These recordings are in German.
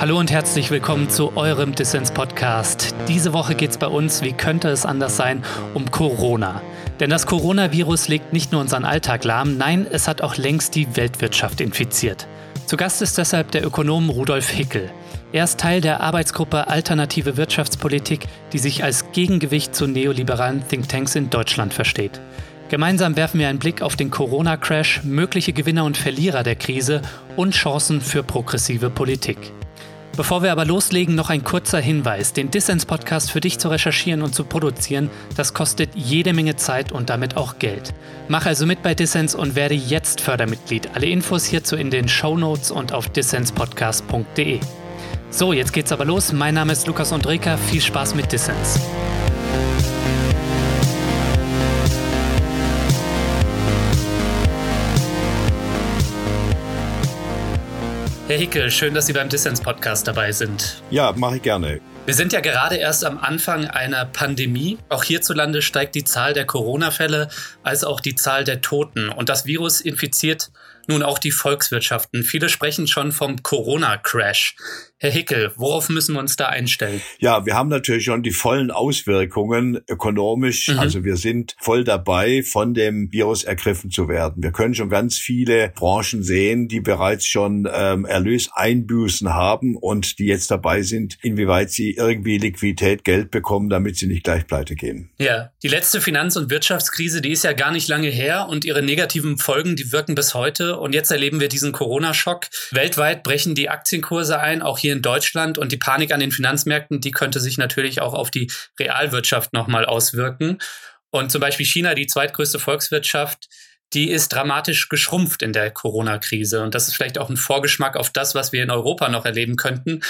Hallo und herzlich willkommen zu eurem Dissens Podcast. Diese Woche geht es bei uns, wie könnte es anders sein, um Corona. Denn das Coronavirus legt nicht nur unseren Alltag lahm, nein, es hat auch längst die Weltwirtschaft infiziert. Zu Gast ist deshalb der Ökonom Rudolf Hickel. Er ist Teil der Arbeitsgruppe Alternative Wirtschaftspolitik, die sich als Gegengewicht zu neoliberalen Thinktanks in Deutschland versteht. Gemeinsam werfen wir einen Blick auf den Corona-Crash, mögliche Gewinner und Verlierer der Krise und Chancen für progressive Politik. Bevor wir aber loslegen, noch ein kurzer Hinweis. Den Dissens-Podcast für dich zu recherchieren und zu produzieren, das kostet jede Menge Zeit und damit auch Geld. Mach also mit bei Dissens und werde jetzt Fördermitglied. Alle Infos hierzu in den Show Notes und auf dissenspodcast.de. So, jetzt geht's aber los. Mein Name ist Lukas Andreka. Viel Spaß mit Dissens. Herr Hickel, schön, dass Sie beim Dissens-Podcast dabei sind. Ja, mache ich gerne. Wir sind ja gerade erst am Anfang einer Pandemie. Auch hierzulande steigt die Zahl der Corona-Fälle als auch die Zahl der Toten. Und das Virus infiziert nun auch die Volkswirtschaften. Viele sprechen schon vom Corona-Crash. Herr Hickel, worauf müssen wir uns da einstellen? Ja, wir haben natürlich schon die vollen Auswirkungen ökonomisch. Mhm. Also wir sind voll dabei, von dem Virus ergriffen zu werden. Wir können schon ganz viele Branchen sehen, die bereits schon ähm, Erlöseinbüßen haben und die jetzt dabei sind, inwieweit sie irgendwie Liquidität, Geld bekommen, damit sie nicht gleich pleite gehen. Ja, die letzte Finanz- und Wirtschaftskrise, die ist ja gar nicht lange her und ihre negativen Folgen, die wirken bis heute. Und jetzt erleben wir diesen Corona-Schock. Weltweit brechen die Aktienkurse ein, auch hier hier in Deutschland und die Panik an den Finanzmärkten, die könnte sich natürlich auch auf die Realwirtschaft nochmal auswirken. Und zum Beispiel China, die zweitgrößte Volkswirtschaft, die ist dramatisch geschrumpft in der Corona-Krise. Und das ist vielleicht auch ein Vorgeschmack auf das, was wir in Europa noch erleben könnten.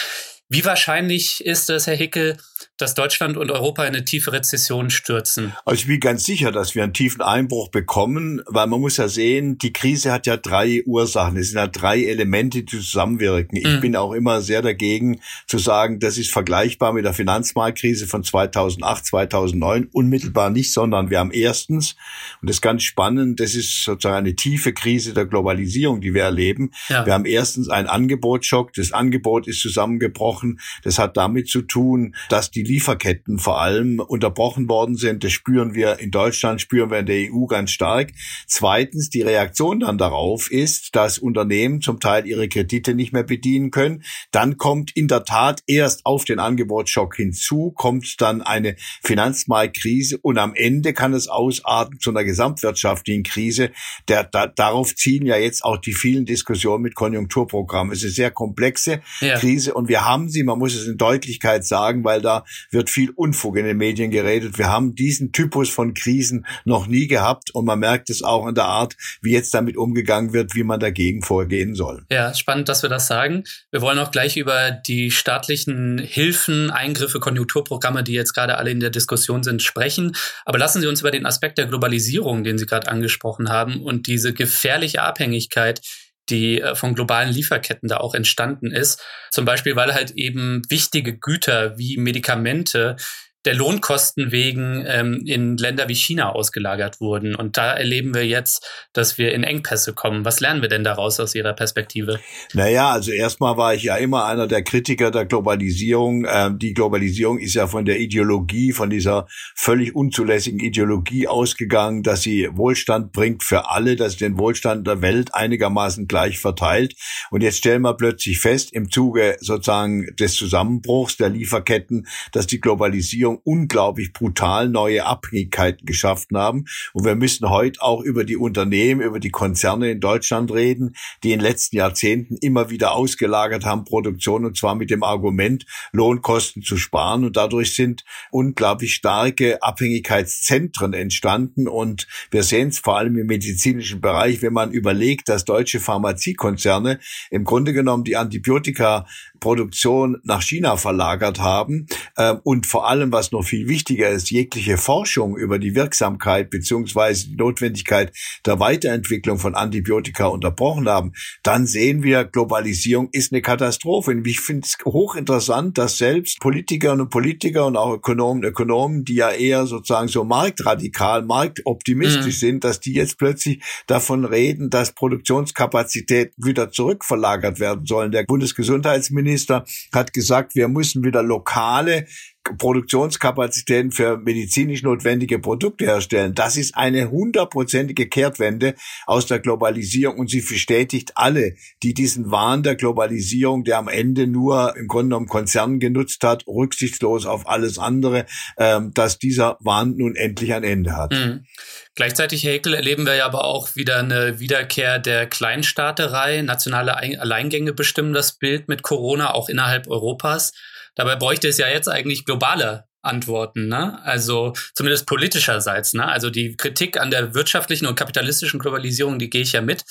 Wie wahrscheinlich ist es, Herr Hickel, dass Deutschland und Europa in eine tiefe Rezession stürzen? Also ich bin ganz sicher, dass wir einen tiefen Einbruch bekommen, weil man muss ja sehen, die Krise hat ja drei Ursachen. Es sind ja drei Elemente, die zusammenwirken. Ich mhm. bin auch immer sehr dagegen zu sagen, das ist vergleichbar mit der Finanzmarktkrise von 2008, 2009. Unmittelbar nicht, sondern wir haben erstens, und das ist ganz spannend, das ist sozusagen eine tiefe Krise der Globalisierung, die wir erleben. Ja. Wir haben erstens einen Angebotsschock. Das Angebot ist zusammengebrochen unterbrochen. Das hat damit zu tun, dass die Lieferketten vor allem unterbrochen worden sind. Das spüren wir in Deutschland, spüren wir in der EU ganz stark. Zweitens, die Reaktion dann darauf ist, dass Unternehmen zum Teil ihre Kredite nicht mehr bedienen können. Dann kommt in der Tat erst auf den Angebotsschock hinzu, kommt dann eine Finanzmarktkrise und am Ende kann es ausarten zu einer gesamtwirtschaftlichen Krise. Der, da, darauf ziehen ja jetzt auch die vielen Diskussionen mit Konjunkturprogrammen. Es ist eine sehr komplexe ja. Krise und wir haben haben sie, man muss es in Deutlichkeit sagen, weil da wird viel Unfug in den Medien geredet. Wir haben diesen Typus von Krisen noch nie gehabt und man merkt es auch in der Art, wie jetzt damit umgegangen wird, wie man dagegen vorgehen soll. Ja, spannend, dass wir das sagen. Wir wollen auch gleich über die staatlichen Hilfen, Eingriffe, Konjunkturprogramme, die jetzt gerade alle in der Diskussion sind, sprechen. Aber lassen Sie uns über den Aspekt der Globalisierung, den Sie gerade angesprochen haben und diese gefährliche Abhängigkeit, die äh, von globalen Lieferketten da auch entstanden ist. Zum Beispiel, weil halt eben wichtige Güter wie Medikamente der Lohnkosten wegen ähm, in Länder wie China ausgelagert wurden. Und da erleben wir jetzt, dass wir in Engpässe kommen. Was lernen wir denn daraus aus Ihrer Perspektive? Naja, also erstmal war ich ja immer einer der Kritiker der Globalisierung. Ähm, die Globalisierung ist ja von der Ideologie, von dieser völlig unzulässigen Ideologie ausgegangen, dass sie Wohlstand bringt für alle, dass sie den Wohlstand der Welt einigermaßen gleich verteilt. Und jetzt stellen wir plötzlich fest, im Zuge sozusagen des Zusammenbruchs der Lieferketten, dass die Globalisierung Regierung unglaublich brutal neue Abhängigkeiten geschaffen haben. Und wir müssen heute auch über die Unternehmen, über die Konzerne in Deutschland reden, die in den letzten Jahrzehnten immer wieder ausgelagert haben Produktion und zwar mit dem Argument, Lohnkosten zu sparen. Und dadurch sind unglaublich starke Abhängigkeitszentren entstanden. Und wir sehen es vor allem im medizinischen Bereich, wenn man überlegt, dass deutsche Pharmaziekonzerne im Grunde genommen die Antibiotika Produktion nach China verlagert haben äh, und vor allem, was noch viel wichtiger ist, jegliche Forschung über die Wirksamkeit beziehungsweise die Notwendigkeit der Weiterentwicklung von Antibiotika unterbrochen haben, dann sehen wir, Globalisierung ist eine Katastrophe. Und ich finde es hochinteressant, dass selbst Politikerinnen und Politiker und auch Ökonomen und Ökonomen, die ja eher sozusagen so marktradikal, marktoptimistisch mhm. sind, dass die jetzt plötzlich davon reden, dass Produktionskapazität wieder zurückverlagert werden sollen. Der Bundesgesundheitsminister hat gesagt, wir müssen wieder lokale Produktionskapazitäten für medizinisch notwendige Produkte herstellen. Das ist eine hundertprozentige Kehrtwende aus der Globalisierung und sie bestätigt alle, die diesen Wahn der Globalisierung, der am Ende nur im Grunde genommen Konzernen genutzt hat, rücksichtslos auf alles andere, ähm, dass dieser Wahn nun endlich ein Ende hat. Mhm. Gleichzeitig, Herr Heckel, erleben wir ja aber auch wieder eine Wiederkehr der Kleinstaaterei. Nationale Alleingänge bestimmen das Bild mit Corona auch innerhalb Europas. Dabei bräuchte es ja jetzt eigentlich globale Antworten, ne? Also zumindest politischerseits, ne? Also die Kritik an der wirtschaftlichen und kapitalistischen Globalisierung, die gehe ich ja mit.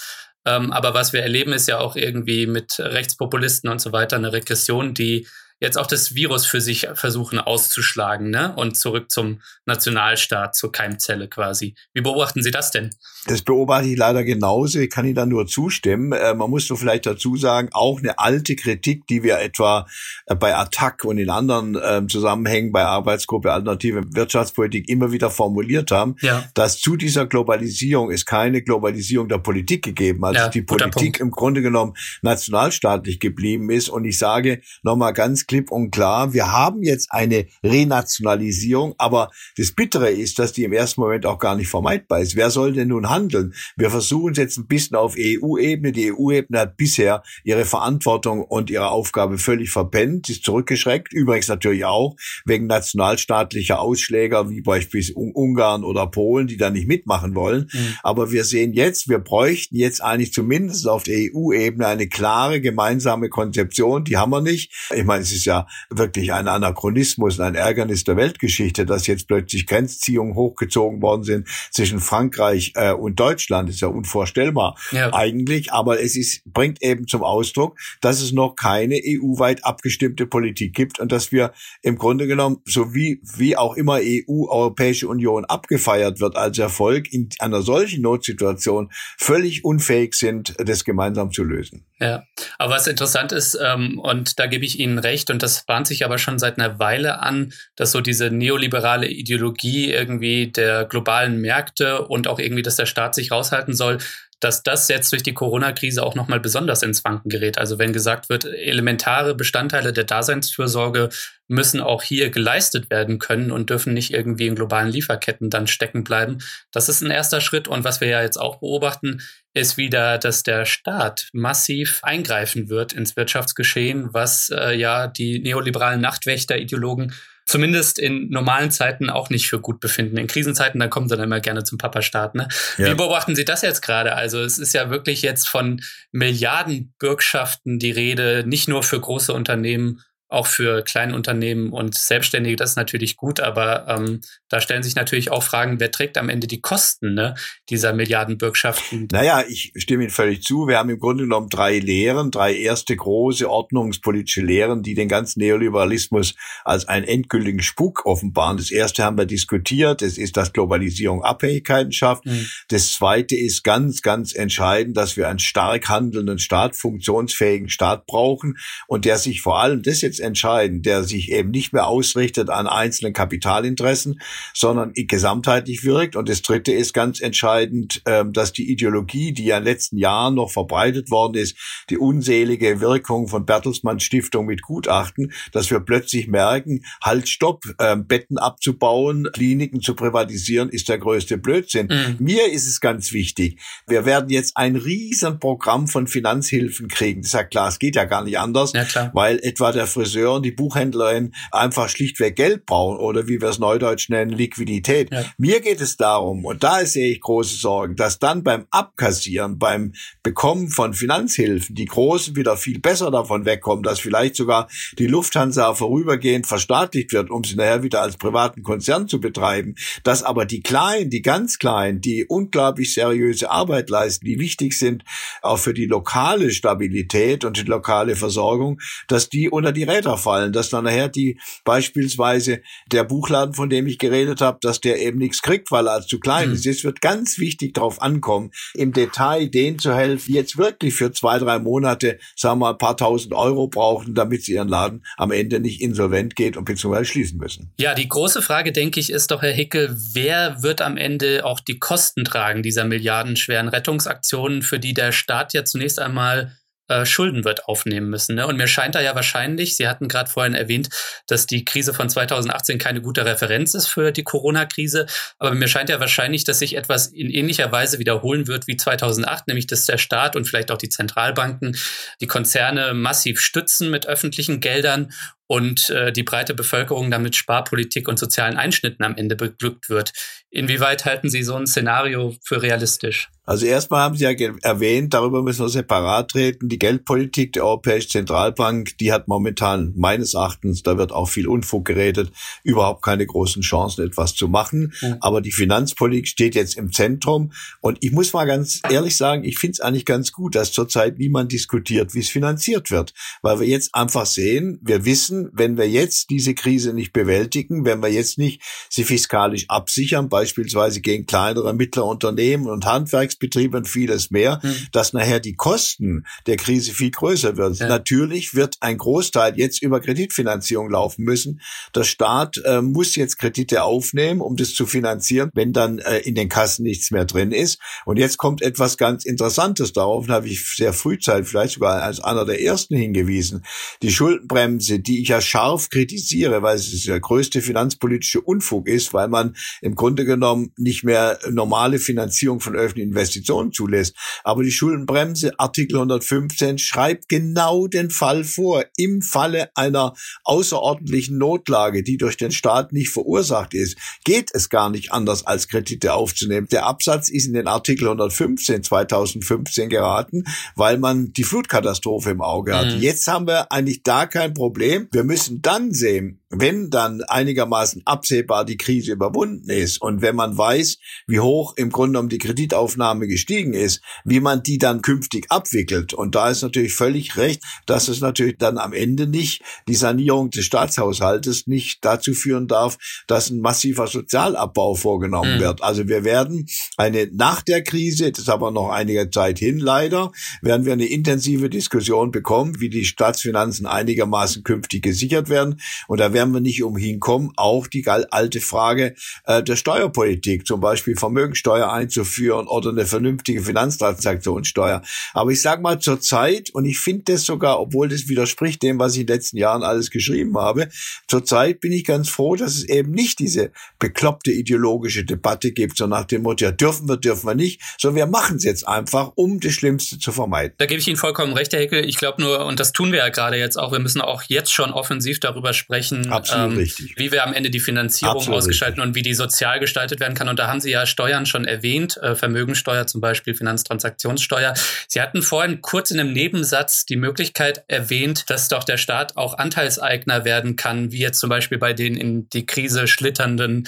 Ähm, aber was wir erleben, ist ja auch irgendwie mit Rechtspopulisten und so weiter eine Regression, die jetzt auch das Virus für sich versuchen auszuschlagen ne? und zurück zum Nationalstaat, zur Keimzelle quasi. Wie beobachten Sie das denn? Das beobachte ich leider genauso. Ich kann Ihnen da nur zustimmen. Äh, man muss so vielleicht dazu sagen, auch eine alte Kritik, die wir etwa äh, bei Attac und in anderen äh, Zusammenhängen bei Arbeitsgruppe Alternative Wirtschaftspolitik immer wieder formuliert haben, ja. dass zu dieser Globalisierung es keine Globalisierung der Politik gegeben hat. Also ja, die Politik im Grunde genommen nationalstaatlich geblieben ist. Und ich sage nochmal ganz klipp und klar, wir haben jetzt eine Renationalisierung, aber das Bittere ist, dass die im ersten Moment auch gar nicht vermeidbar ist. Wer soll denn nun handeln? Wir versuchen es jetzt ein bisschen auf EU-Ebene. Die EU-Ebene hat bisher ihre Verantwortung und ihre Aufgabe völlig verpennt, ist zurückgeschreckt. Übrigens natürlich auch wegen nationalstaatlicher Ausschläger wie beispielsweise Ungarn oder Polen, die da nicht mitmachen wollen. Mhm. Aber wir sehen jetzt, wir bräuchten jetzt eigentlich zumindest auf der EU-Ebene eine klare gemeinsame Konzeption. Die haben wir nicht. Ich meine, es ist ja wirklich ein Anachronismus, ein Ärgernis der Weltgeschichte, dass jetzt plötzlich Grenzziehungen hochgezogen worden sind zwischen Frankreich äh, und Deutschland. Das ist ja unvorstellbar ja. eigentlich, aber es ist, bringt eben zum Ausdruck, dass es noch keine EU-weit abgestimmte Politik gibt und dass wir im Grunde genommen, so wie, wie auch immer EU, Europäische Union abgefeiert wird als Erfolg, in einer solchen Notsituation völlig unfähig sind, das gemeinsam zu lösen. Ja, aber was interessant ist, ähm, und da gebe ich Ihnen recht, und das bahnt sich aber schon seit einer Weile an, dass so diese neoliberale Ideologie irgendwie der globalen Märkte und auch irgendwie, dass der Staat sich raushalten soll, dass das jetzt durch die Corona-Krise auch nochmal besonders ins Wanken gerät. Also wenn gesagt wird, elementare Bestandteile der Daseinsfürsorge müssen auch hier geleistet werden können und dürfen nicht irgendwie in globalen Lieferketten dann stecken bleiben. Das ist ein erster Schritt. Und was wir ja jetzt auch beobachten, ist wieder, dass der Staat massiv eingreifen wird ins Wirtschaftsgeschehen, was äh, ja die neoliberalen Nachtwächter-Ideologen zumindest in normalen Zeiten auch nicht für gut befinden. In Krisenzeiten, dann kommen sie dann immer gerne zum Papa-Staat. Ne? Ja. Wie beobachten Sie das jetzt gerade? Also es ist ja wirklich jetzt von Milliardenbürgschaften die Rede, nicht nur für große Unternehmen, auch für Kleinunternehmen und Selbstständige, das ist natürlich gut, aber ähm, da stellen sich natürlich auch Fragen, wer trägt am Ende die Kosten ne, dieser Milliardenbürgschaften? Naja, ich stimme Ihnen völlig zu. Wir haben im Grunde genommen drei Lehren, drei erste große ordnungspolitische Lehren, die den ganzen Neoliberalismus als einen endgültigen Spuk offenbaren. Das erste haben wir diskutiert, das ist, dass Globalisierung Abhängigkeiten schafft. Mhm. Das zweite ist ganz, ganz entscheidend, dass wir einen stark handelnden Staat, funktionsfähigen Staat brauchen und der sich vor allem, das jetzt entscheidend, der sich eben nicht mehr ausrichtet an einzelnen Kapitalinteressen, sondern gesamtheitlich wirkt. Und das Dritte ist ganz entscheidend, ähm, dass die Ideologie, die ja in den letzten Jahren noch verbreitet worden ist, die unselige Wirkung von Bertelsmann Stiftung mit Gutachten, dass wir plötzlich merken, halt, stopp, ähm, Betten abzubauen, Kliniken zu privatisieren, ist der größte Blödsinn. Mhm. Mir ist es ganz wichtig. Wir werden jetzt ein Riesenprogramm von Finanzhilfen kriegen. Das ist ja klar, es geht ja gar nicht anders, ja, weil etwa der Friseur Friseur und die Buchhändlerin einfach schlichtweg Geld brauchen oder wie wir es neudeutsch nennen, Liquidität. Ja. Mir geht es darum, und da sehe ich große Sorgen, dass dann beim Abkassieren, beim Bekommen von Finanzhilfen die Großen wieder viel besser davon wegkommen, dass vielleicht sogar die Lufthansa vorübergehend verstaatlicht wird, um sie nachher wieder als privaten Konzern zu betreiben, dass aber die Kleinen, die ganz Kleinen, die unglaublich seriöse Arbeit leisten, die wichtig sind auch für die lokale Stabilität und die lokale Versorgung, dass die unter die später fallen, dass dann nachher die beispielsweise der Buchladen, von dem ich geredet habe, dass der eben nichts kriegt, weil er zu klein mhm. ist. Es wird ganz wichtig darauf ankommen, im Detail denen zu helfen, jetzt wirklich für zwei, drei Monate, sagen wir mal, ein paar tausend Euro brauchen, damit sie ihren Laden am Ende nicht insolvent geht und beziehungsweise schließen müssen. Ja, die große Frage, denke ich, ist doch, Herr Hickel, wer wird am Ende auch die Kosten tragen dieser milliardenschweren Rettungsaktionen, für die der Staat ja zunächst einmal äh, Schulden wird aufnehmen müssen. Ne? Und mir scheint da ja wahrscheinlich, Sie hatten gerade vorhin erwähnt, dass die Krise von 2018 keine gute Referenz ist für die Corona-Krise, aber mir scheint ja wahrscheinlich, dass sich etwas in ähnlicher Weise wiederholen wird wie 2008, nämlich dass der Staat und vielleicht auch die Zentralbanken die Konzerne massiv stützen mit öffentlichen Geldern und äh, die breite Bevölkerung damit Sparpolitik und sozialen Einschnitten am Ende beglückt wird. Inwieweit halten Sie so ein Szenario für realistisch? Also erstmal haben Sie ja erwähnt, darüber müssen wir separat treten. Die Geldpolitik der Europäischen Zentralbank, die hat momentan meines Erachtens, da wird auch viel Unfug geredet, überhaupt keine großen Chancen, etwas zu machen. Mhm. Aber die Finanzpolitik steht jetzt im Zentrum. Und ich muss mal ganz ehrlich sagen, ich finde es eigentlich ganz gut, dass zurzeit niemand diskutiert, wie es finanziert wird. Weil wir jetzt einfach sehen, wir wissen, wenn wir jetzt diese Krise nicht bewältigen, wenn wir jetzt nicht sie fiskalisch absichern, beispielsweise gegen kleinere, mittlere Unternehmen und Handwerksbetriebe und vieles mehr, mhm. dass nachher die Kosten der Krise viel größer werden. Ja. Natürlich wird ein Großteil jetzt über Kreditfinanzierung laufen müssen. Der Staat äh, muss jetzt Kredite aufnehmen, um das zu finanzieren, wenn dann äh, in den Kassen nichts mehr drin ist. Und jetzt kommt etwas ganz Interessantes. Darauf habe ich sehr frühzeitig, vielleicht sogar als einer der ersten hingewiesen. Die Schuldenbremse, die ich ja scharf kritisiere, weil es der größte finanzpolitische Unfug ist, weil man im Grunde genommen nicht mehr normale Finanzierung von öffentlichen Investitionen zulässt. Aber die Schuldenbremse, Artikel 115, schreibt genau den Fall vor. Im Falle einer außerordentlichen Notlage, die durch den Staat nicht verursacht ist, geht es gar nicht anders, als Kredite aufzunehmen. Der Absatz ist in den Artikel 115 2015 geraten, weil man die Flutkatastrophe im Auge hat. Mhm. Jetzt haben wir eigentlich da kein Problem. Wir müssen dann sehen, wenn dann einigermaßen absehbar die Krise überwunden ist und wenn man weiß, wie hoch im Grunde genommen die Kreditaufnahme gestiegen ist, wie man die dann künftig abwickelt. Und da ist natürlich völlig recht, dass es natürlich dann am Ende nicht die Sanierung des Staatshaushaltes nicht dazu führen darf, dass ein massiver Sozialabbau vorgenommen mhm. wird. Also wir werden eine nach der Krise, das ist aber noch einige Zeit hin leider, werden wir eine intensive Diskussion bekommen, wie die Staatsfinanzen einigermaßen künftig gesichert werden. Und da werden wir nicht umhin kommen, auch die alte Frage äh, der Steuerpolitik, zum Beispiel Vermögensteuer einzuführen oder eine vernünftige Finanztransaktionssteuer. Aber ich sage mal zur Zeit, und ich finde das sogar, obwohl das widerspricht dem, was ich in den letzten Jahren alles geschrieben habe, zur Zeit bin ich ganz froh, dass es eben nicht diese bekloppte ideologische Debatte gibt, so nach dem Motto, ja, dürfen wir, dürfen wir nicht, sondern wir machen es jetzt einfach, um das Schlimmste zu vermeiden. Da gebe ich Ihnen vollkommen recht, Herr Heckel. Ich glaube nur, und das tun wir ja gerade jetzt auch, wir müssen auch jetzt schon offensiv darüber sprechen, Absolut ähm, richtig. wie wir am Ende die Finanzierung Absolut ausgestalten richtig. und wie die sozial gestaltet werden kann. Und da haben Sie ja Steuern schon erwähnt, äh, Vermögensteuer zum Beispiel, Finanztransaktionssteuer. Sie hatten vorhin kurz in einem Nebensatz die Möglichkeit erwähnt, dass doch der Staat auch Anteilseigner werden kann, wie jetzt zum Beispiel bei den in die Krise schlitternden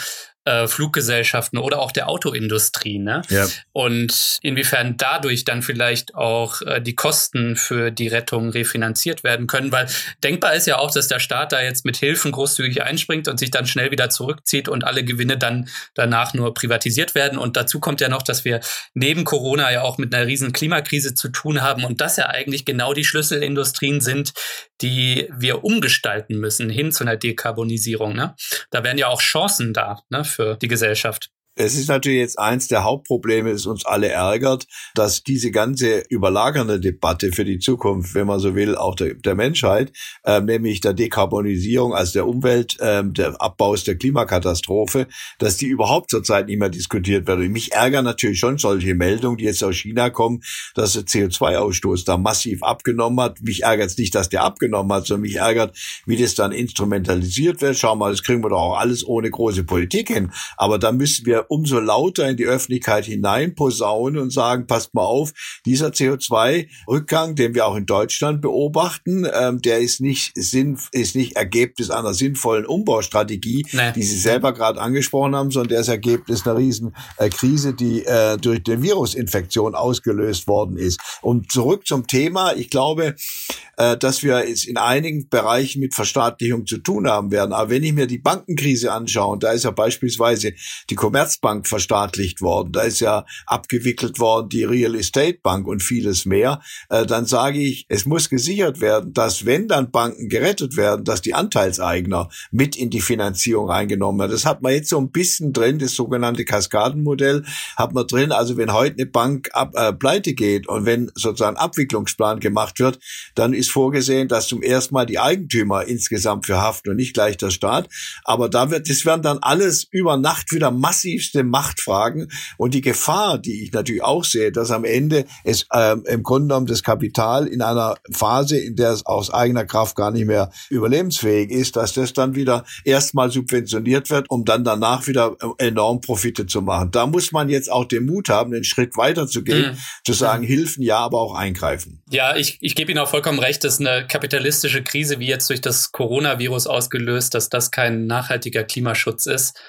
äh, Fluggesellschaften oder auch der Autoindustrie. Ne? Ja. Und inwiefern dadurch dann vielleicht auch äh, die Kosten für die Rettung refinanziert werden können, weil denkbar ist ja auch, dass der Staat da jetzt mit Hilfen großzügig einspringt und sich dann schnell wieder zurückzieht und alle Gewinne dann danach nur privatisiert werden. Und dazu kommt ja noch, dass wir neben Corona ja auch mit einer riesen Klimakrise zu tun haben und das ja eigentlich genau die Schlüsselindustrien sind, die wir umgestalten müssen hin zu einer Dekarbonisierung. Ne? Da wären ja auch Chancen da ne, für die Gesellschaft. Es ist natürlich jetzt eins der Hauptprobleme, das uns alle ärgert, dass diese ganze überlagernde Debatte für die Zukunft, wenn man so will, auch der, der Menschheit, äh, nämlich der Dekarbonisierung, also der Umwelt, äh, der Abbaus der Klimakatastrophe, dass die überhaupt zurzeit nicht mehr diskutiert wird. Und mich ärgern natürlich schon solche Meldungen, die jetzt aus China kommen, dass der CO2-Ausstoß da massiv abgenommen hat. Mich ärgert es nicht, dass der abgenommen hat, sondern mich ärgert, wie das dann instrumentalisiert wird. Schau mal, das kriegen wir doch auch alles ohne große Politik hin. Aber da müssen wir umso lauter in die Öffentlichkeit hinein posaunen und sagen, passt mal auf, dieser CO2-Rückgang, den wir auch in Deutschland beobachten, ähm, der ist nicht Sinn, ist nicht Ergebnis einer sinnvollen Umbaustrategie, nee. die Sie selber gerade angesprochen haben, sondern der ist Ergebnis einer riesen äh, Krise, die äh, durch die Virusinfektion ausgelöst worden ist. Und zurück zum Thema. Ich glaube, äh, dass wir es in einigen Bereichen mit Verstaatlichung zu tun haben werden. Aber wenn ich mir die Bankenkrise anschaue, und da ist ja beispielsweise die Commerzbank verstaatlicht worden, da ist ja abgewickelt worden die Real Estate Bank und vieles mehr, äh, dann sage ich, es muss gesichert werden, dass wenn dann Banken gerettet werden, dass die Anteilseigner mit in die Finanzierung eingenommen werden. Das hat man jetzt so ein bisschen drin, das sogenannte Kaskadenmodell hat man drin. Also wenn heute eine Bank ab, äh, pleite geht und wenn sozusagen Abwicklungsplan gemacht wird, dann ist vorgesehen, dass zum ersten Mal die Eigentümer insgesamt für haften und nicht gleich der Staat. Aber da wird, das werden dann alles über Nacht wieder massivste Machtfragen und die Gefahr, die ich natürlich auch sehe, dass am Ende es ähm, im Grunde genommen das Kapital in einer Phase, in der es aus eigener Kraft gar nicht mehr überlebensfähig ist, dass das dann wieder erstmal subventioniert wird, um dann danach wieder äh, enorm Profite zu machen. Da muss man jetzt auch den Mut haben, den Schritt weiterzugehen, mhm. zu sagen, Hilfen ja, aber auch eingreifen. Ja, ich, ich gebe Ihnen auch vollkommen recht, dass eine kapitalistische Krise wie jetzt durch das Coronavirus ausgelöst, dass das kein nachhaltiger Klimaschutz ist.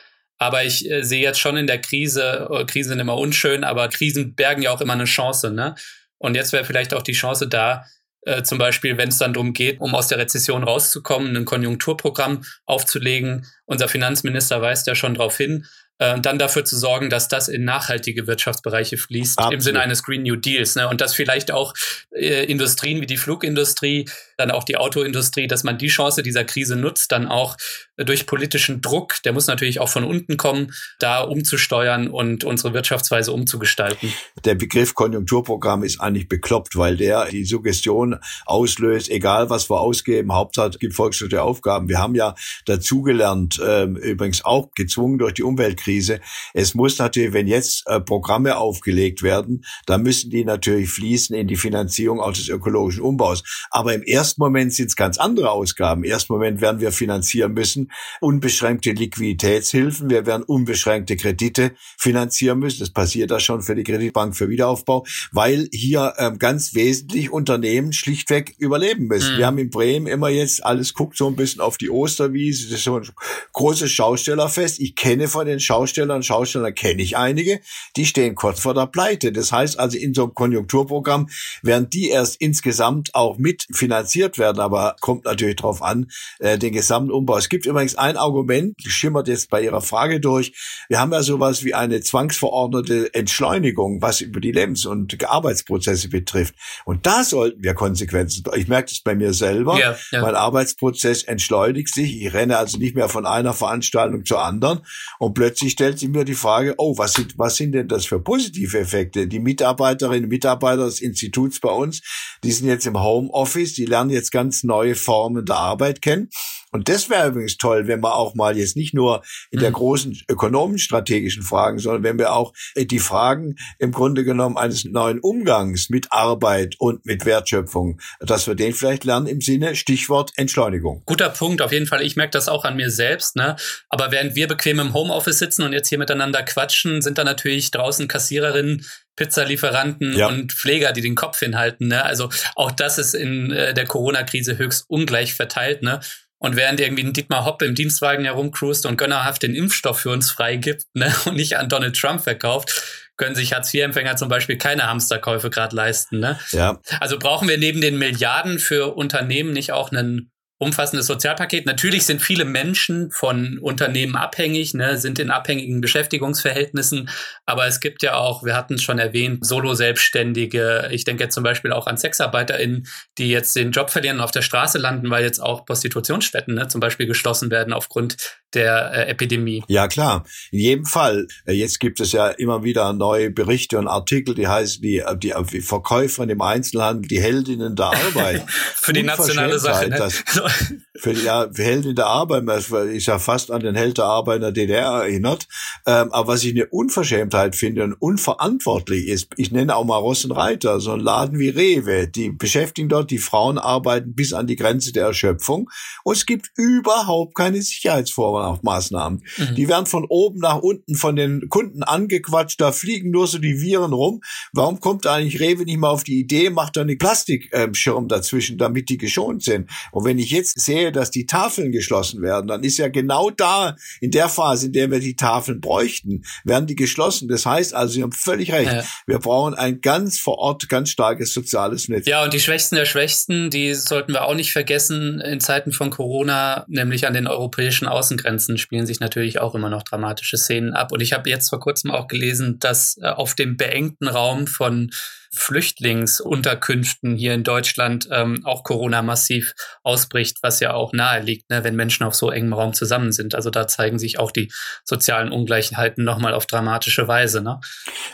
Aber ich äh, sehe jetzt schon in der Krise, äh, Krisen sind immer unschön, aber Krisen bergen ja auch immer eine Chance. Ne? Und jetzt wäre vielleicht auch die Chance da, äh, zum Beispiel, wenn es dann darum geht, um aus der Rezession rauszukommen, ein Konjunkturprogramm aufzulegen. Unser Finanzminister weist ja schon darauf hin, äh, dann dafür zu sorgen, dass das in nachhaltige Wirtschaftsbereiche fließt, Absolut. im Sinne eines Green New Deals. Ne? Und dass vielleicht auch äh, Industrien wie die Flugindustrie, dann auch die Autoindustrie, dass man die Chance dieser Krise nutzt, dann auch äh, durch politischen Druck, der muss natürlich auch von unten kommen, da umzusteuern und unsere Wirtschaftsweise umzugestalten. Der Begriff Konjunkturprogramm ist eigentlich bekloppt, weil der die Suggestion auslöst, egal was wir ausgeben, Hauptsache es gibt volkswirtschaftliche Aufgaben. Wir haben ja dazugelernt, äh, übrigens auch gezwungen durch die Umweltkrise, Krise. Es muss natürlich, wenn jetzt äh, Programme aufgelegt werden, dann müssen die natürlich fließen in die Finanzierung auch des ökologischen Umbaus. Aber im ersten Moment sind es ganz andere Ausgaben. Im ersten Moment werden wir finanzieren müssen unbeschränkte Liquiditätshilfen. Wir werden unbeschränkte Kredite finanzieren müssen. Das passiert da schon für die Kreditbank für Wiederaufbau, weil hier ähm, ganz wesentlich Unternehmen schlichtweg überleben müssen. Mhm. Wir haben in Bremen immer jetzt, alles guckt so ein bisschen auf die Osterwiese, das ist so ein großes Schaustellerfest. Ich kenne von den Schaustellern Schausteller und Schausteller kenne ich einige, die stehen kurz vor der Pleite. Das heißt also in so einem Konjunkturprogramm werden die erst insgesamt auch mitfinanziert werden, aber kommt natürlich darauf an, äh, den gesamten Umbau. Es gibt übrigens ein Argument, schimmert jetzt bei Ihrer Frage durch. Wir haben ja sowas wie eine zwangsverordnete Entschleunigung, was über die Lebens- und Arbeitsprozesse betrifft. Und da sollten wir Konsequenzen. Ich merke das bei mir selber. Ja, ja. Mein Arbeitsprozess entschleunigt sich. Ich renne also nicht mehr von einer Veranstaltung zur anderen und plötzlich stellt sich mir die Frage, oh, was sind, was sind denn das für positive Effekte? Die Mitarbeiterinnen und Mitarbeiter des Instituts bei uns, die sind jetzt im Homeoffice, die lernen jetzt ganz neue Formen der Arbeit kennen. Und das wäre übrigens toll, wenn wir auch mal jetzt nicht nur in der mhm. großen ökonomisch-strategischen Fragen, sondern wenn wir auch die Fragen im Grunde genommen eines neuen Umgangs mit Arbeit und mit Wertschöpfung, dass wir den vielleicht lernen im Sinne Stichwort Entschleunigung. Guter Punkt, auf jeden Fall. Ich merke das auch an mir selbst. Ne? Aber während wir bequem im Homeoffice sitzen und jetzt hier miteinander quatschen, sind da natürlich draußen Kassiererinnen, Pizzalieferanten ja. und Pfleger, die den Kopf hinhalten. Ne? Also auch das ist in äh, der Corona-Krise höchst ungleich verteilt. Ne? Und während irgendwie ein Dietmar Hopp im Dienstwagen herumcruist und gönnerhaft den Impfstoff für uns freigibt ne, und nicht an Donald Trump verkauft, können sich Hartz-IV-Empfänger zum Beispiel keine Hamsterkäufe gerade leisten. Ne? Ja. Also brauchen wir neben den Milliarden für Unternehmen nicht auch einen umfassendes Sozialpaket. Natürlich sind viele Menschen von Unternehmen abhängig, ne, sind in abhängigen Beschäftigungsverhältnissen, aber es gibt ja auch, wir hatten es schon erwähnt, Solo-Selbstständige. Ich denke jetzt zum Beispiel auch an SexarbeiterInnen, die jetzt den Job verlieren und auf der Straße landen, weil jetzt auch Prostitutionsstätten ne, zum Beispiel geschlossen werden aufgrund der äh, Epidemie. Ja, klar. In jedem Fall. Äh, jetzt gibt es ja immer wieder neue Berichte und Artikel, die heißen die, äh, die, die Verkäufer im Einzelhandel, die Heldinnen der Arbeit. Für die nationale Sache. Ne? Das, für ja, Heldin der Arbeit, das ist ja fast an den Held der Arbeit in der DDR erinnert. Ähm, aber was ich eine Unverschämtheit finde und unverantwortlich ist, ich nenne auch mal Ross und Reiter, so ein Laden wie Rewe, die beschäftigen dort, die Frauen arbeiten bis an die Grenze der Erschöpfung und es gibt überhaupt keine Sicherheitsvorwahl Maßnahmen. Mhm. Die werden von oben nach unten von den Kunden angequatscht, da fliegen nur so die Viren rum. Warum kommt eigentlich Rewe nicht mal auf die Idee, macht da einen Plastikschirm dazwischen, damit die geschont sind? Und wenn ich jetzt sehe, dass die Tafeln geschlossen werden, dann ist ja genau da, in der Phase, in der wir die Tafeln bräuchten, werden die geschlossen. Das heißt also, Sie haben völlig recht. Ja. Wir brauchen ein ganz vor Ort, ganz starkes soziales Netz. Ja, und die Schwächsten der Schwächsten, die sollten wir auch nicht vergessen in Zeiten von Corona, nämlich an den europäischen Außengrenzen spielen sich natürlich auch immer noch dramatische Szenen ab. Und ich habe jetzt vor kurzem auch gelesen, dass äh, auf dem beengten Raum von Flüchtlingsunterkünften hier in Deutschland ähm, auch Corona massiv ausbricht, was ja auch nahe liegt, ne, wenn Menschen auf so engem Raum zusammen sind. Also da zeigen sich auch die sozialen Ungleichheiten nochmal auf dramatische Weise. Ne?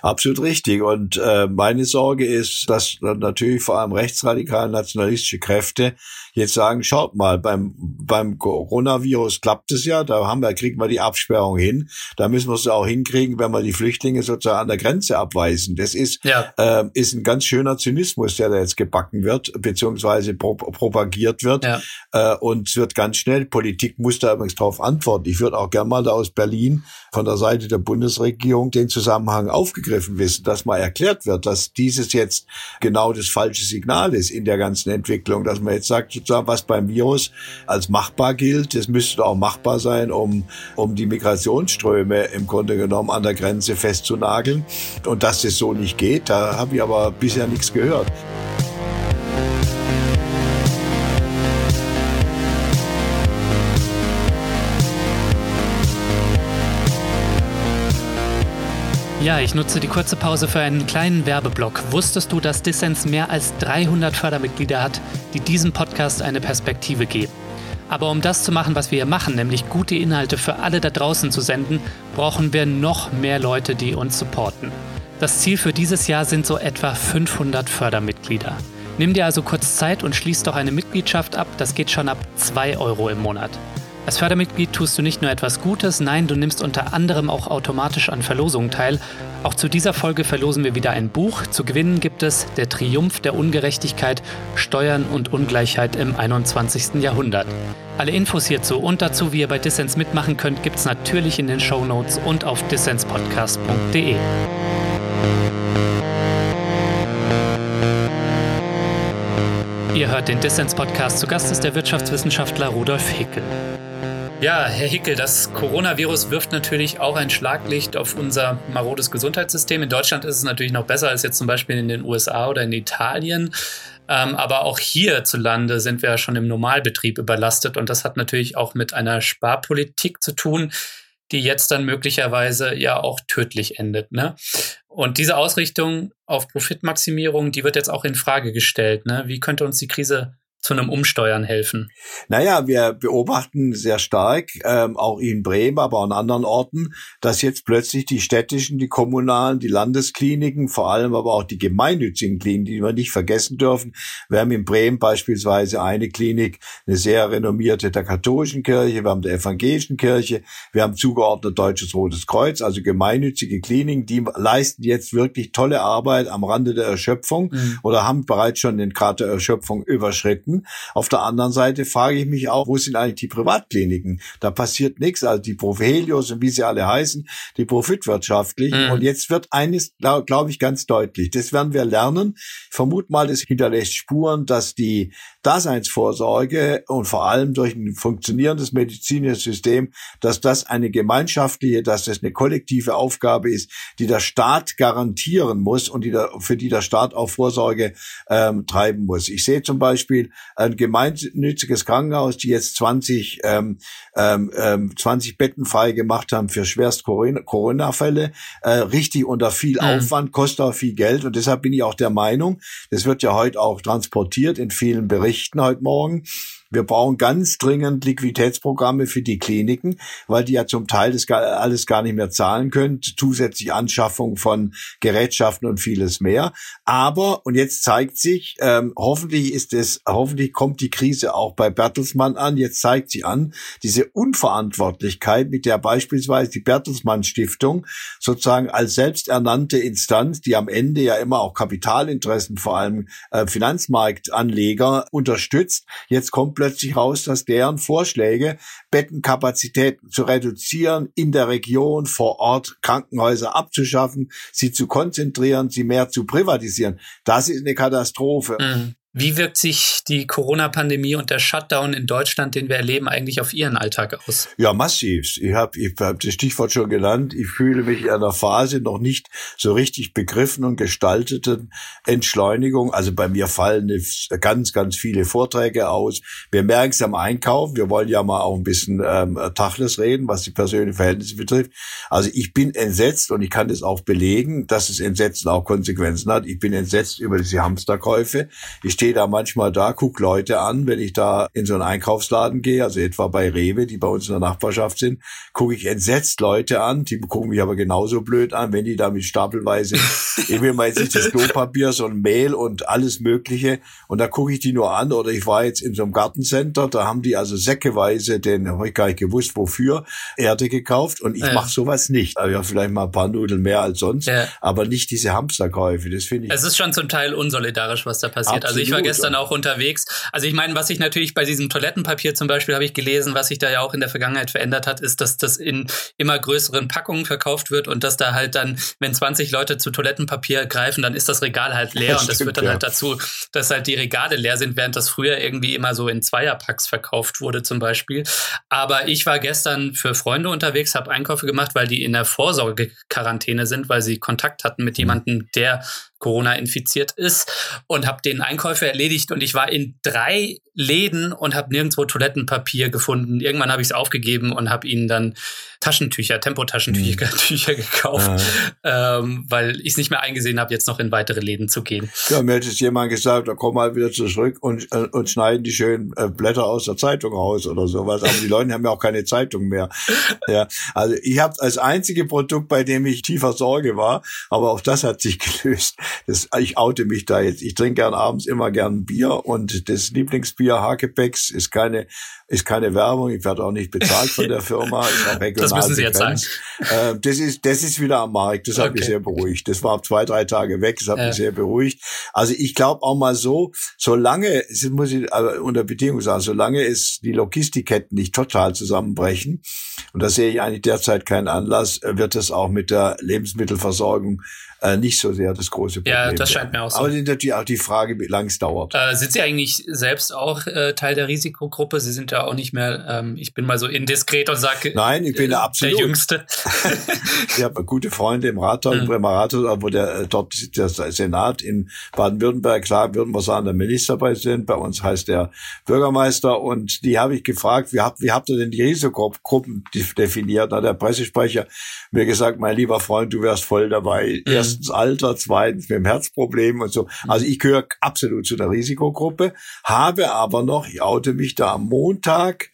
Absolut richtig. Und äh, meine Sorge ist, dass natürlich vor allem rechtsradikale nationalistische Kräfte jetzt sagen, schaut mal, beim, beim Coronavirus klappt es ja, da haben wir, kriegen wir die Absperrung hin. Da müssen wir es auch hinkriegen, wenn wir die Flüchtlinge sozusagen an der Grenze abweisen. Das ist, ja. äh, ist ein ganz schöner Zynismus, der da jetzt gebacken wird, beziehungsweise pro propagiert wird. Ja. Äh, und es wird ganz schnell, Politik muss da übrigens darauf antworten. Ich würde auch gerne mal da aus Berlin von der Seite der Bundesregierung den Zusammenhang aufgegriffen wissen, dass mal erklärt wird, dass dieses jetzt genau das falsche Signal ist in der ganzen Entwicklung, dass man jetzt sagt, sozusagen, was beim Virus als machbar gilt, das müsste auch machbar sein, um, um die Migrationsströme im Grunde genommen an der Grenze festzunageln. Und dass das so nicht geht, da habe ich aber bisher nichts gehört. Ja, ich nutze die kurze Pause für einen kleinen Werbeblock. Wusstest du, dass Dissens mehr als 300 Fördermitglieder hat, die diesem Podcast eine Perspektive geben? Aber um das zu machen, was wir hier machen, nämlich gute Inhalte für alle da draußen zu senden, brauchen wir noch mehr Leute, die uns supporten. Das Ziel für dieses Jahr sind so etwa 500 Fördermitglieder. Nimm dir also kurz Zeit und schließ doch eine Mitgliedschaft ab, das geht schon ab 2 Euro im Monat. Als Fördermitglied tust du nicht nur etwas Gutes, nein, du nimmst unter anderem auch automatisch an Verlosungen teil. Auch zu dieser Folge verlosen wir wieder ein Buch. Zu gewinnen gibt es Der Triumph der Ungerechtigkeit, Steuern und Ungleichheit im 21. Jahrhundert. Alle Infos hierzu und dazu, wie ihr bei Dissens mitmachen könnt, gibt es natürlich in den Show Notes und auf dissenspodcast.de. Ihr hört den Dissens Podcast. Zu Gast ist der Wirtschaftswissenschaftler Rudolf Hickel. Ja, Herr Hickel, das Coronavirus wirft natürlich auch ein Schlaglicht auf unser marodes Gesundheitssystem. In Deutschland ist es natürlich noch besser als jetzt zum Beispiel in den USA oder in Italien. Ähm, aber auch hierzulande sind wir ja schon im Normalbetrieb überlastet und das hat natürlich auch mit einer Sparpolitik zu tun, die jetzt dann möglicherweise ja auch tödlich endet. Ne? Und diese Ausrichtung auf Profitmaximierung, die wird jetzt auch in Frage gestellt. Ne? Wie könnte uns die Krise zu einem Umsteuern helfen? Naja, wir beobachten sehr stark, ähm, auch in Bremen, aber auch an anderen Orten, dass jetzt plötzlich die städtischen, die kommunalen, die Landeskliniken, vor allem aber auch die gemeinnützigen Kliniken, die wir nicht vergessen dürfen. Wir haben in Bremen beispielsweise eine Klinik, eine sehr renommierte der katholischen Kirche, wir haben der evangelischen Kirche, wir haben zugeordnet Deutsches Rotes Kreuz, also gemeinnützige Kliniken, die leisten jetzt wirklich tolle Arbeit am Rande der Erschöpfung mhm. oder haben bereits schon den Grad der Erschöpfung überschritten. Auf der anderen Seite frage ich mich auch, wo sind eigentlich die Privatkliniken? Da passiert nichts. Also die Profelios und wie sie alle heißen, die profitwirtschaftlichen. Mhm. Und jetzt wird eines, glaube glaub ich, ganz deutlich. Das werden wir lernen. Ich vermute mal, das hinterlässt Spuren, dass die Daseinsvorsorge und vor allem durch ein funktionierendes medizinisches System, dass das eine gemeinschaftliche, dass das eine kollektive Aufgabe ist, die der Staat garantieren muss und die der, für die der Staat auch Vorsorge ähm, treiben muss. Ich sehe zum Beispiel ein gemeinnütziges Krankenhaus, die jetzt 20, ähm, ähm, 20 ähm, Betten frei gemacht haben für schwerst Corona-Fälle, äh, richtig unter viel mhm. Aufwand, kostet auch viel Geld und deshalb bin ich auch der Meinung, das wird ja heute auch transportiert in vielen Berichten heute Morgen, wir brauchen ganz dringend Liquiditätsprogramme für die Kliniken, weil die ja zum Teil das alles gar nicht mehr zahlen können, zusätzlich Anschaffung von Gerätschaften und vieles mehr. Aber, und jetzt zeigt sich, ähm, hoffentlich ist es, hoffentlich kommt die Krise auch bei Bertelsmann an, jetzt zeigt sie an, diese Unverantwortlichkeit, mit der beispielsweise die Bertelsmann Stiftung sozusagen als selbsternannte Instanz, die am Ende ja immer auch Kapitalinteressen, vor allem äh, Finanzmarktanleger unterstützt, jetzt kommt plötzlich raus, dass deren Vorschläge, Bettenkapazitäten zu reduzieren, in der Region, vor Ort Krankenhäuser abzuschaffen, sie zu konzentrieren, sie mehr zu privatisieren, das ist eine Katastrophe. Mhm. Wie wirkt sich die Corona-Pandemie und der Shutdown in Deutschland, den wir erleben, eigentlich auf Ihren Alltag aus? Ja, massiv. Ich habe ich hab das Stichwort schon genannt. Ich fühle mich in einer Phase noch nicht so richtig begriffen und gestalteten Entschleunigung. Also bei mir fallen ganz, ganz viele Vorträge aus. Wir merken es am Einkauf. Wir wollen ja mal auch ein bisschen ähm, Tachles reden, was die persönlichen Verhältnisse betrifft. Also ich bin entsetzt und ich kann das auch belegen, dass es Entsetzen auch Konsequenzen hat. Ich bin entsetzt über diese Hamsterkäufe. Ich stehe da manchmal da, gucke Leute an, wenn ich da in so einen Einkaufsladen gehe, also etwa bei Rewe, die bei uns in der Nachbarschaft sind, gucke ich entsetzt Leute an, die gucken mich aber genauso blöd an, wenn die da mit stapelweise, ich will mal jetzt nicht das Klopapier, sondern Mehl und alles Mögliche und da gucke ich die nur an oder ich war jetzt in so einem Gartencenter, da haben die also säckeweise, den habe ich gar nicht gewusst, wofür, Erde gekauft und ich ja. mache sowas nicht. Also ja, vielleicht mal ein paar Nudeln mehr als sonst, ja. aber nicht diese Hamsterkäufe, das finde ich. Es ist schon zum Teil unsolidarisch, was da passiert. Absolut. Also ich war gestern auch unterwegs. Also ich meine, was ich natürlich bei diesem Toilettenpapier zum Beispiel habe ich gelesen, was sich da ja auch in der Vergangenheit verändert hat, ist, dass das in immer größeren Packungen verkauft wird und dass da halt dann, wenn 20 Leute zu Toilettenpapier greifen, dann ist das Regal halt leer das und das führt dann ja. halt dazu, dass halt die Regale leer sind, während das früher irgendwie immer so in Zweierpacks verkauft wurde zum Beispiel. Aber ich war gestern für Freunde unterwegs, habe Einkäufe gemacht, weil die in der Vorsorgequarantäne sind, weil sie Kontakt hatten mit mhm. jemandem, der Corona infiziert ist und habe den Einkäufe erledigt und ich war in drei Läden und habe nirgendwo Toilettenpapier gefunden. Irgendwann habe ich es aufgegeben und habe ihnen dann Taschentücher, Tempotaschentücher mhm. Tücher gekauft, ja. ähm, weil ich es nicht mehr eingesehen habe, jetzt noch in weitere Läden zu gehen. Ja, mir hätte jemand gesagt, da komm mal wieder zurück und, äh, und schneiden die schönen äh, Blätter aus der Zeitung raus oder sowas. Aber die Leute haben ja auch keine Zeitung mehr. Ja, also ich habe als einzige Produkt, bei dem ich tiefer Sorge war, aber auch das hat sich gelöst. Das, ich oute mich da jetzt. Ich trinke gern abends immer gern Bier und das Lieblingsbier Hakebecks ist keine ist keine Werbung, ich werde auch nicht bezahlt von der Firma. Das müssen Sie jetzt sagen. Äh, das ist, das ist wieder am Markt. Das okay. hat mich sehr beruhigt. Das war zwei, drei Tage weg. Das hat ja. mich sehr beruhigt. Also ich glaube auch mal so, solange, das muss ich aber unter Bedingung sagen, solange es die Logistikketten nicht total zusammenbrechen, und da sehe ich eigentlich derzeit keinen Anlass, wird es auch mit der Lebensmittelversorgung äh, nicht so sehr das große Problem. Ja, das scheint mir auch so. Aber natürlich auch die Frage, wie lang es dauert. Äh, sind Sie eigentlich selbst auch äh, Teil der Risikogruppe? Sie sind ja auch nicht mehr, ähm, ich bin mal so indiskret und sage, Nein, ich bin äh, absolut. der Jüngste. ich habe gute Freunde im Rathaus, mhm. im Rathaus, wo der, äh, dort der Senat in Baden-Württemberg, klar würden wir sagen, der Ministerpräsident, bei uns heißt der Bürgermeister und die habe ich gefragt, wie habt, wie habt ihr denn die Risikogruppen definiert? Da hat der Pressesprecher mir gesagt, mein lieber Freund, du wärst voll dabei. Mhm erstens Alter, zweitens mit dem Herzproblem und so. Also ich gehöre absolut zu der Risikogruppe, habe aber noch, ich oute mich da am Montag,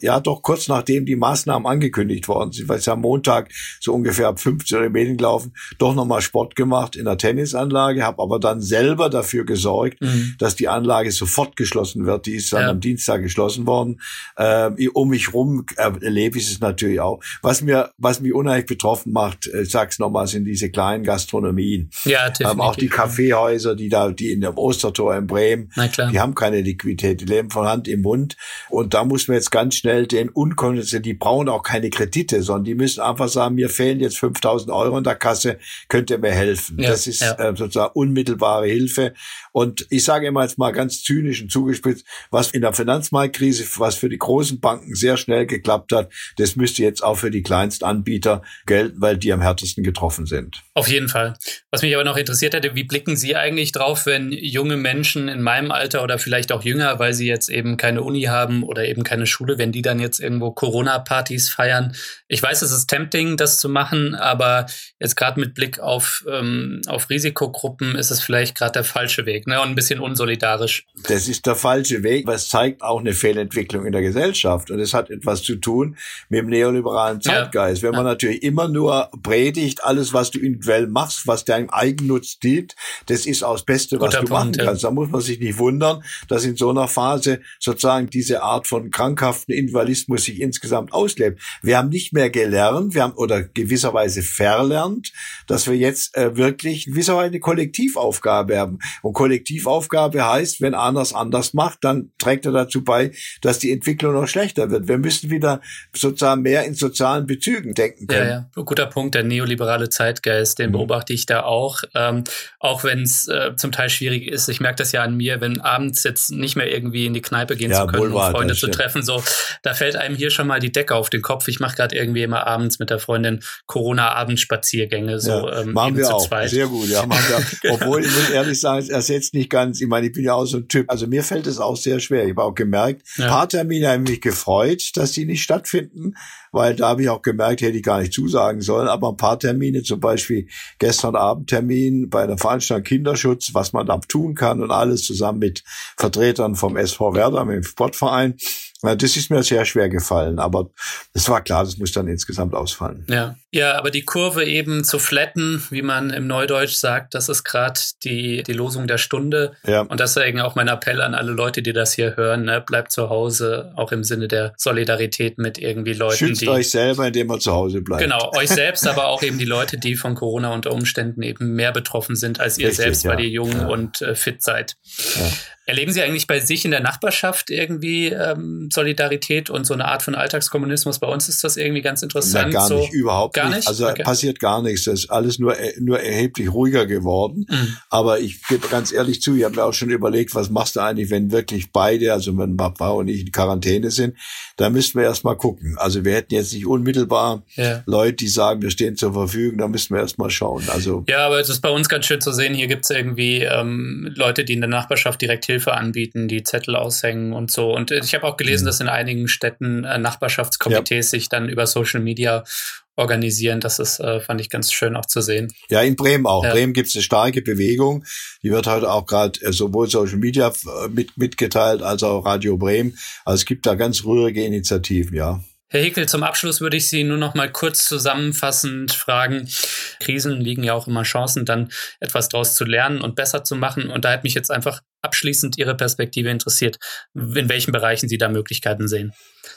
ja doch kurz nachdem die Maßnahmen angekündigt worden sind, weil es am Montag so ungefähr ab 15 Uhr Medien gelaufen, doch nochmal Sport gemacht in der Tennisanlage, habe aber dann selber dafür gesorgt, mhm. dass die Anlage sofort geschlossen wird. Die ist dann ja. am Dienstag geschlossen worden. Äh, um mich rum äh, erlebe ich es natürlich auch. Was mir, was mich unheimlich betroffen macht, äh, ich sag's nochmal, sind diese kleinen Gastronomien. Ja, definitiv. Ähm, auch die Kaffeehäuser, die da, die in der Ostertor in Bremen, die haben keine Liquidität, die leben von Hand im Mund. Und da muss man jetzt ganz schnell schnell den unkonventionellen, die brauchen auch keine Kredite, sondern die müssen einfach sagen, mir fehlen jetzt 5000 Euro in der Kasse, könnt ihr mir helfen? Ja, das ist ja. äh, sozusagen unmittelbare Hilfe. Und ich sage immer jetzt mal ganz zynisch und zugespitzt, was in der Finanzmarktkrise, was für die großen Banken sehr schnell geklappt hat, das müsste jetzt auch für die Kleinstanbieter gelten, weil die am härtesten getroffen sind. Auf jeden Fall. Was mich aber noch interessiert hätte, wie blicken Sie eigentlich drauf, wenn junge Menschen in meinem Alter oder vielleicht auch jünger, weil sie jetzt eben keine Uni haben oder eben keine Schule, wenn die dann jetzt irgendwo Corona-Partys feiern? Ich weiß, es ist tempting, das zu machen, aber jetzt gerade mit Blick auf, ähm, auf Risikogruppen ist es vielleicht gerade der falsche Weg ne, und ein bisschen unsolidarisch. Das ist der falsche Weg, weil es zeigt auch eine Fehlentwicklung in der Gesellschaft und es hat etwas zu tun mit dem neoliberalen Zeitgeist. Ja. Wenn man ja. natürlich immer nur predigt, alles, was du individuell machst, was deinem Eigennutz dient, das ist auch das Beste, was Guter du Punkt, machen kannst. Ja. Da muss man sich nicht wundern, dass in so einer Phase sozusagen diese Art von krankhaften Individualismus sich insgesamt auslebt. Wir haben nicht mehr gelernt, wir haben oder gewisserweise verlernt, dass wir jetzt äh, wirklich gewisserweise eine Kollektivaufgabe haben. Und Kollektivaufgabe heißt, wenn einer es anders macht, dann trägt er dazu bei, dass die Entwicklung noch schlechter wird. Wir müssen wieder sozusagen mehr in sozialen Bezügen denken können. Ja, ja. Guter Punkt, der neoliberale Zeitgeist, den mhm. beobachte ich da auch. Ähm, auch wenn es äh, zum Teil schwierig ist. Ich merke das ja an mir, wenn abends jetzt nicht mehr irgendwie in die Kneipe gehen ja, zu können, um Freunde zu treffen. So, da fällt einem hier schon mal die Decke auf den Kopf. Ich mache gerade irgendwie immer abends mit der Freundin Corona-Abendspaziergänge. So, ja, ähm, machen wir auch. Zweit. Sehr gut, ja, machen wir. Obwohl, ich muss ehrlich sagen, es ersetzt nicht ganz. Ich meine, ich bin ja auch so ein Typ. Also mir fällt es auch sehr schwer. Ich habe auch gemerkt, ja. Paartermine haben mich gefreut, dass die nicht stattfinden weil da habe ich auch gemerkt, hätte ich gar nicht zusagen sollen, aber ein paar Termine, zum Beispiel gestern Abendtermin bei der Veranstaltung Kinderschutz, was man da tun kann und alles zusammen mit Vertretern vom SV Werder, mit dem Sportverein. Das ist mir sehr schwer gefallen, aber es war klar, das muss dann insgesamt ausfallen. Ja, ja, aber die Kurve eben zu flatten, wie man im Neudeutsch sagt, das ist gerade die, die Losung der Stunde. Ja. Und deswegen auch mein Appell an alle Leute, die das hier hören, ne, bleibt zu Hause, auch im Sinne der Solidarität mit irgendwie Leuten, Schützt die... euch selber, indem ihr zu Hause bleibt. Genau, euch selbst, aber auch eben die Leute, die von Corona unter Umständen eben mehr betroffen sind als ihr Richtig, selbst, weil ihr jung ja. und äh, fit seid. Erleben Sie eigentlich bei sich in der Nachbarschaft irgendwie ähm, Solidarität und so eine Art von Alltagskommunismus? Bei uns ist das irgendwie ganz interessant. Na, gar so, nicht, überhaupt gar nicht. Also okay. passiert gar nichts. Das ist alles nur, nur erheblich ruhiger geworden. Mhm. Aber ich gebe ganz ehrlich zu, ich habe mir auch schon überlegt, was machst du eigentlich, wenn wirklich beide, also wenn Papa und ich in Quarantäne sind, da müssten wir erst mal gucken. Also wir hätten jetzt nicht unmittelbar ja. Leute, die sagen, wir stehen zur Verfügung, da müssten wir erst mal schauen. Also ja, aber es ist bei uns ganz schön zu sehen. Hier gibt es irgendwie ähm, Leute, die in der Nachbarschaft direkt Hilfe Hilfe anbieten, die Zettel aushängen und so. Und ich habe auch gelesen, mhm. dass in einigen Städten äh, Nachbarschaftskomitees ja. sich dann über Social Media organisieren. Das ist, äh, fand ich ganz schön auch zu sehen. Ja, in Bremen auch. Ja. Bremen gibt es eine starke Bewegung. Die wird heute auch gerade äh, sowohl Social Media äh, mit, mitgeteilt als auch Radio Bremen. Also es gibt da ganz rührige Initiativen, ja. Herr Hickel, zum Abschluss würde ich Sie nur noch mal kurz zusammenfassend fragen. Krisen liegen ja auch immer Chancen, dann etwas daraus zu lernen und besser zu machen. Und da hat mich jetzt einfach abschließend Ihre Perspektive interessiert, in welchen Bereichen Sie da Möglichkeiten sehen.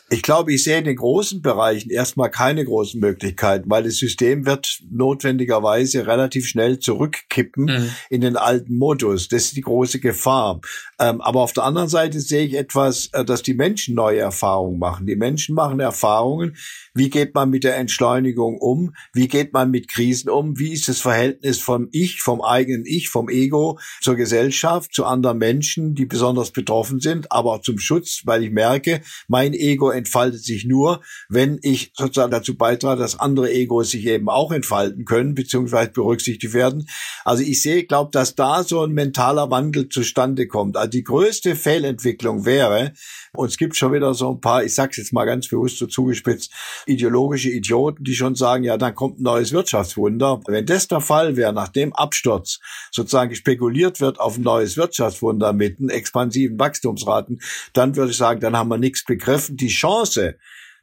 Ich glaube, ich sehe in den großen Bereichen erstmal keine großen Möglichkeiten, weil das System wird notwendigerweise relativ schnell zurückkippen mhm. in den alten Modus. Das ist die große Gefahr. Ähm, aber auf der anderen Seite sehe ich etwas, äh, dass die Menschen neue Erfahrungen machen. Die Menschen machen Erfahrungen. Wie geht man mit der Entschleunigung um? Wie geht man mit Krisen um? Wie ist das Verhältnis vom Ich, vom eigenen Ich, vom Ego zur Gesellschaft, zu anderen Menschen, die besonders betroffen sind, aber auch zum Schutz, weil ich merke, mein Ego entfaltet sich nur, wenn ich sozusagen dazu beitrage, dass andere Egos sich eben auch entfalten können, beziehungsweise berücksichtigt werden. Also ich sehe, glaube, dass da so ein mentaler Wandel zustande kommt. Also die größte Fehlentwicklung wäre, und es gibt schon wieder so ein paar, ich sage jetzt mal ganz bewusst so zugespitzt, ideologische Idioten, die schon sagen, ja, dann kommt ein neues Wirtschaftswunder. Wenn das der Fall wäre, nach dem Absturz sozusagen spekuliert wird auf ein neues Wirtschaftswunder mit expansiven Wachstumsraten, dann würde ich sagen, dann haben wir nichts begriffen. Die Chance,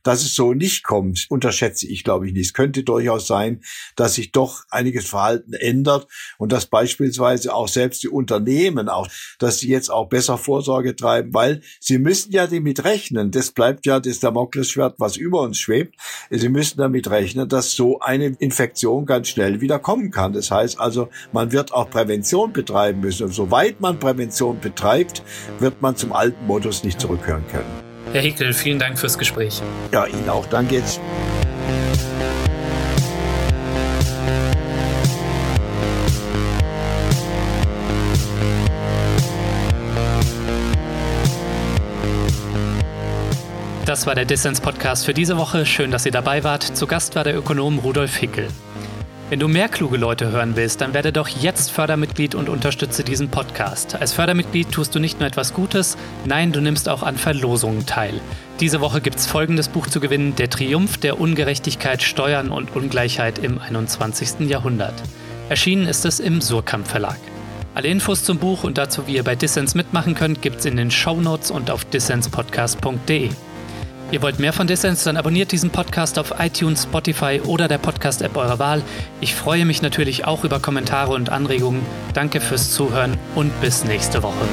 dass es so nicht kommt, unterschätze ich, glaube ich, nicht. Es könnte durchaus sein, dass sich doch einiges Verhalten ändert und dass beispielsweise auch selbst die Unternehmen auch, dass sie jetzt auch besser Vorsorge treiben, weil sie müssen ja damit rechnen. Das bleibt ja das Damoklesschwert, was über uns schwebt. Sie müssen damit rechnen, dass so eine Infektion ganz schnell wieder kommen kann. Das heißt also, man wird auch Prävention betreiben müssen. Und soweit man Prävention betreibt, wird man zum alten Modus nicht zurückkehren können. Herr Hickel, vielen Dank fürs Gespräch. Ja, Ihnen auch. Danke jetzt. Das war der Dissens-Podcast für diese Woche. Schön, dass ihr dabei wart. Zu Gast war der Ökonom Rudolf Hickel. Wenn du mehr kluge Leute hören willst, dann werde doch jetzt Fördermitglied und unterstütze diesen Podcast. Als Fördermitglied tust du nicht nur etwas Gutes, nein, du nimmst auch an Verlosungen teil. Diese Woche gibt es folgendes Buch zu gewinnen: Der Triumph der Ungerechtigkeit, Steuern und Ungleichheit im 21. Jahrhundert. Erschienen ist es im Surkamp Verlag. Alle Infos zum Buch und dazu, wie ihr bei Dissens mitmachen könnt, gibt's in den Show Notes und auf dissenspodcast.de. Ihr wollt mehr von Dissens, dann abonniert diesen Podcast auf iTunes, Spotify oder der Podcast-App eurer Wahl. Ich freue mich natürlich auch über Kommentare und Anregungen. Danke fürs Zuhören und bis nächste Woche.